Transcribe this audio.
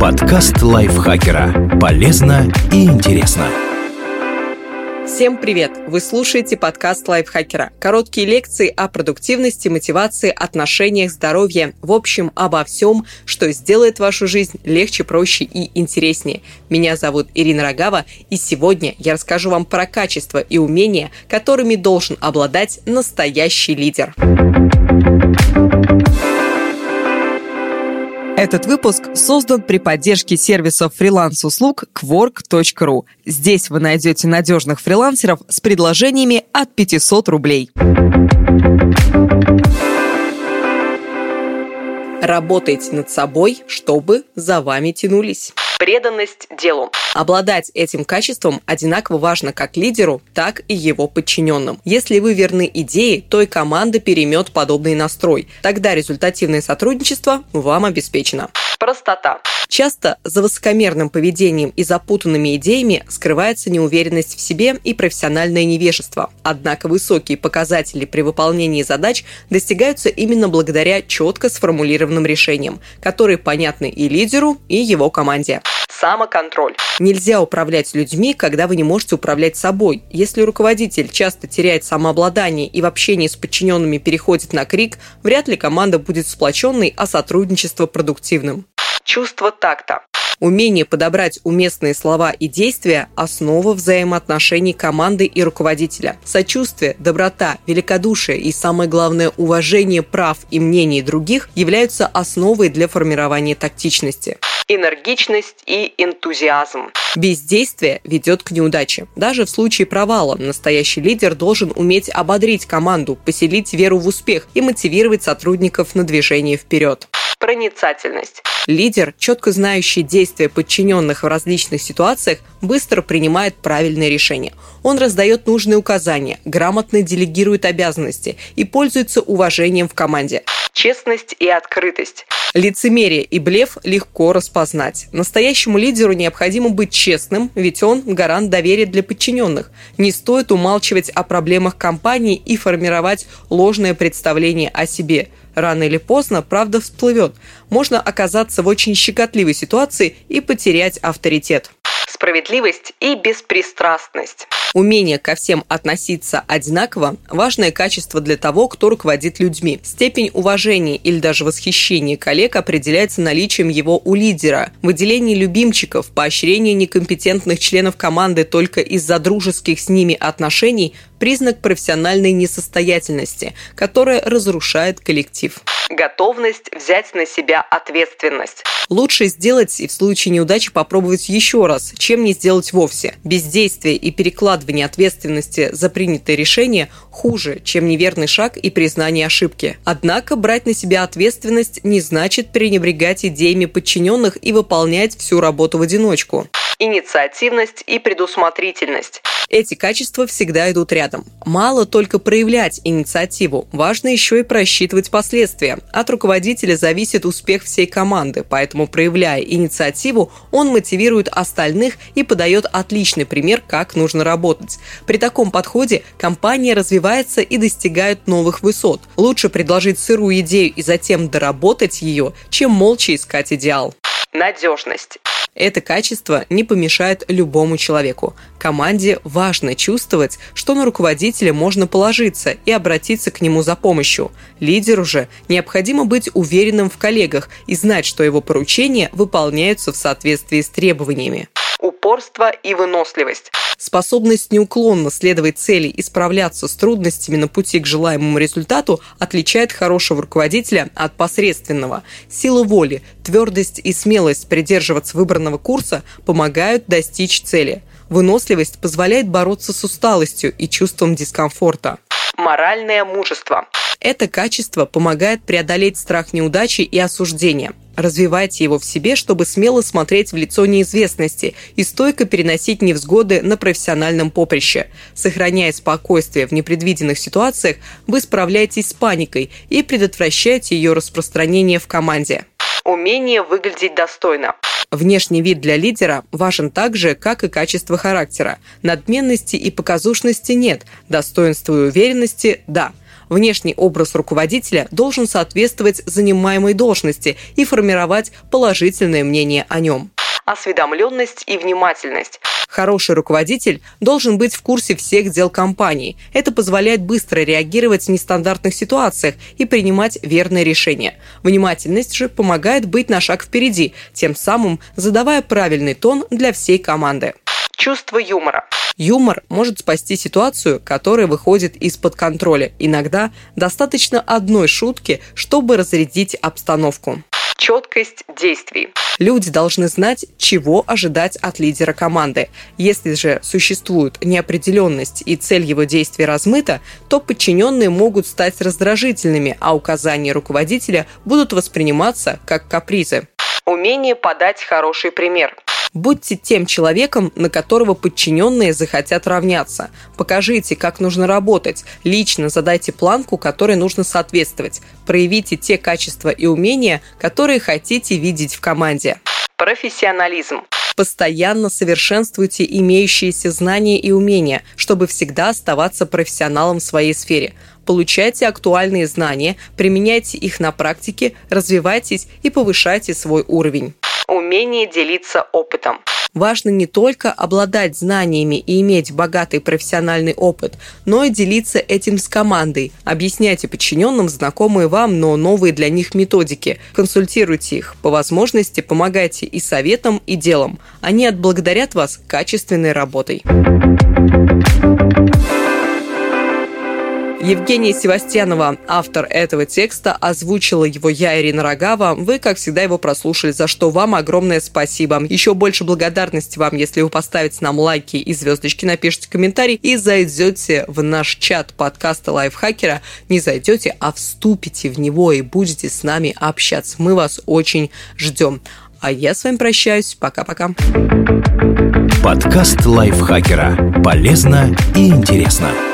Подкаст лайфхакера. Полезно и интересно. Всем привет! Вы слушаете подкаст лайфхакера. Короткие лекции о продуктивности, мотивации, отношениях, здоровье. В общем, обо всем, что сделает вашу жизнь легче, проще и интереснее. Меня зовут Ирина Рогава, и сегодня я расскажу вам про качества и умения, которыми должен обладать настоящий лидер. Этот выпуск создан при поддержке сервисов фриланс-услуг Quark.ru. Здесь вы найдете надежных фрилансеров с предложениями от 500 рублей. Работайте над собой, чтобы за вами тянулись. Преданность делу. Обладать этим качеством одинаково важно как лидеру, так и его подчиненным. Если вы верны идее, то и команда переймет подобный настрой. Тогда результативное сотрудничество вам обеспечено. Простота. Часто за высокомерным поведением и запутанными идеями скрывается неуверенность в себе и профессиональное невежество. Однако высокие показатели при выполнении задач достигаются именно благодаря четко сформулированным решениям, которые понятны и лидеру, и его команде. Самоконтроль. Нельзя управлять людьми, когда вы не можете управлять собой. Если руководитель часто теряет самообладание и в общении с подчиненными переходит на крик, вряд ли команда будет сплоченной, а сотрудничество продуктивным. Чувство такта. Умение подобрать уместные слова и действия – основа взаимоотношений команды и руководителя. Сочувствие, доброта, великодушие и, самое главное, уважение прав и мнений других являются основой для формирования тактичности энергичность и энтузиазм. Бездействие ведет к неудаче. Даже в случае провала настоящий лидер должен уметь ободрить команду, поселить веру в успех и мотивировать сотрудников на движение вперед. Проницательность. Лидер, четко знающий действия подчиненных в различных ситуациях, быстро принимает правильные решения. Он раздает нужные указания, грамотно делегирует обязанности и пользуется уважением в команде. Честность и открытость. Лицемерие и блеф легко распознать. Настоящему лидеру необходимо быть честным, ведь он гарант доверия для подчиненных. Не стоит умалчивать о проблемах компании и формировать ложное представление о себе. Рано или поздно правда всплывет. Можно оказаться в очень щекотливой ситуации и потерять авторитет справедливость и беспристрастность. Умение ко всем относиться одинаково – важное качество для того, кто руководит людьми. Степень уважения или даже восхищения коллег определяется наличием его у лидера. Выделение любимчиков, поощрение некомпетентных членов команды только из-за дружеских с ними отношений – признак профессиональной несостоятельности, которая разрушает коллектив. Готовность взять на себя ответственность. Лучше сделать и в случае неудачи попробовать еще раз, чем не сделать вовсе. Бездействие и перекладывание ответственности за принятое решение хуже, чем неверный шаг и признание ошибки. Однако брать на себя ответственность не значит пренебрегать идеями подчиненных и выполнять всю работу в одиночку инициативность и предусмотрительность. Эти качества всегда идут рядом. Мало только проявлять инициативу, важно еще и просчитывать последствия. От руководителя зависит успех всей команды, поэтому проявляя инициативу, он мотивирует остальных и подает отличный пример, как нужно работать. При таком подходе компания развивается и достигает новых высот. Лучше предложить сырую идею и затем доработать ее, чем молча искать идеал. Надежность. Это качество не помешает любому человеку. Команде важно чувствовать, что на руководителя можно положиться и обратиться к нему за помощью. Лидеру же необходимо быть уверенным в коллегах и знать, что его поручения выполняются в соответствии с требованиями упорство и выносливость. Способность неуклонно следовать цели и справляться с трудностями на пути к желаемому результату отличает хорошего руководителя от посредственного. Сила воли, твердость и смелость придерживаться выбранного курса помогают достичь цели. Выносливость позволяет бороться с усталостью и чувством дискомфорта. Моральное мужество. Это качество помогает преодолеть страх неудачи и осуждения. Развивайте его в себе, чтобы смело смотреть в лицо неизвестности и стойко переносить невзгоды на профессиональном поприще. Сохраняя спокойствие в непредвиденных ситуациях, вы справляетесь с паникой и предотвращаете ее распространение в команде. Умение выглядеть достойно. Внешний вид для лидера важен так же, как и качество характера. Надменности и показушности нет, достоинства и уверенности – да – Внешний образ руководителя должен соответствовать занимаемой должности и формировать положительное мнение о нем осведомленность и внимательность. Хороший руководитель должен быть в курсе всех дел компании. Это позволяет быстро реагировать в нестандартных ситуациях и принимать верные решения. Внимательность же помогает быть на шаг впереди, тем самым задавая правильный тон для всей команды. Чувство юмора. Юмор может спасти ситуацию, которая выходит из-под контроля. Иногда достаточно одной шутки, чтобы разрядить обстановку четкость действий. Люди должны знать, чего ожидать от лидера команды. Если же существует неопределенность и цель его действий размыта, то подчиненные могут стать раздражительными, а указания руководителя будут восприниматься как капризы. Умение подать хороший пример. Будьте тем человеком, на которого подчиненные захотят равняться. Покажите, как нужно работать. Лично задайте планку, которой нужно соответствовать. Проявите те качества и умения, которые хотите видеть в команде. Профессионализм. Постоянно совершенствуйте имеющиеся знания и умения, чтобы всегда оставаться профессионалом в своей сфере. Получайте актуальные знания, применяйте их на практике, развивайтесь и повышайте свой уровень умение делиться опытом. Важно не только обладать знаниями и иметь богатый профессиональный опыт, но и делиться этим с командой. Объясняйте подчиненным знакомые вам, но новые для них методики. Консультируйте их. По возможности помогайте и советам, и делом. Они отблагодарят вас качественной работой. Евгения Севастьянова, автор этого текста, озвучила его я, Ирина Рогава. Вы, как всегда, его прослушали, за что вам огромное спасибо. Еще больше благодарности вам, если вы поставите нам лайки и звездочки, напишите комментарий и зайдете в наш чат подкаста Лайфхакера. Не зайдете, а вступите в него и будете с нами общаться. Мы вас очень ждем. А я с вами прощаюсь. Пока-пока. Подкаст Лайфхакера. Полезно и интересно.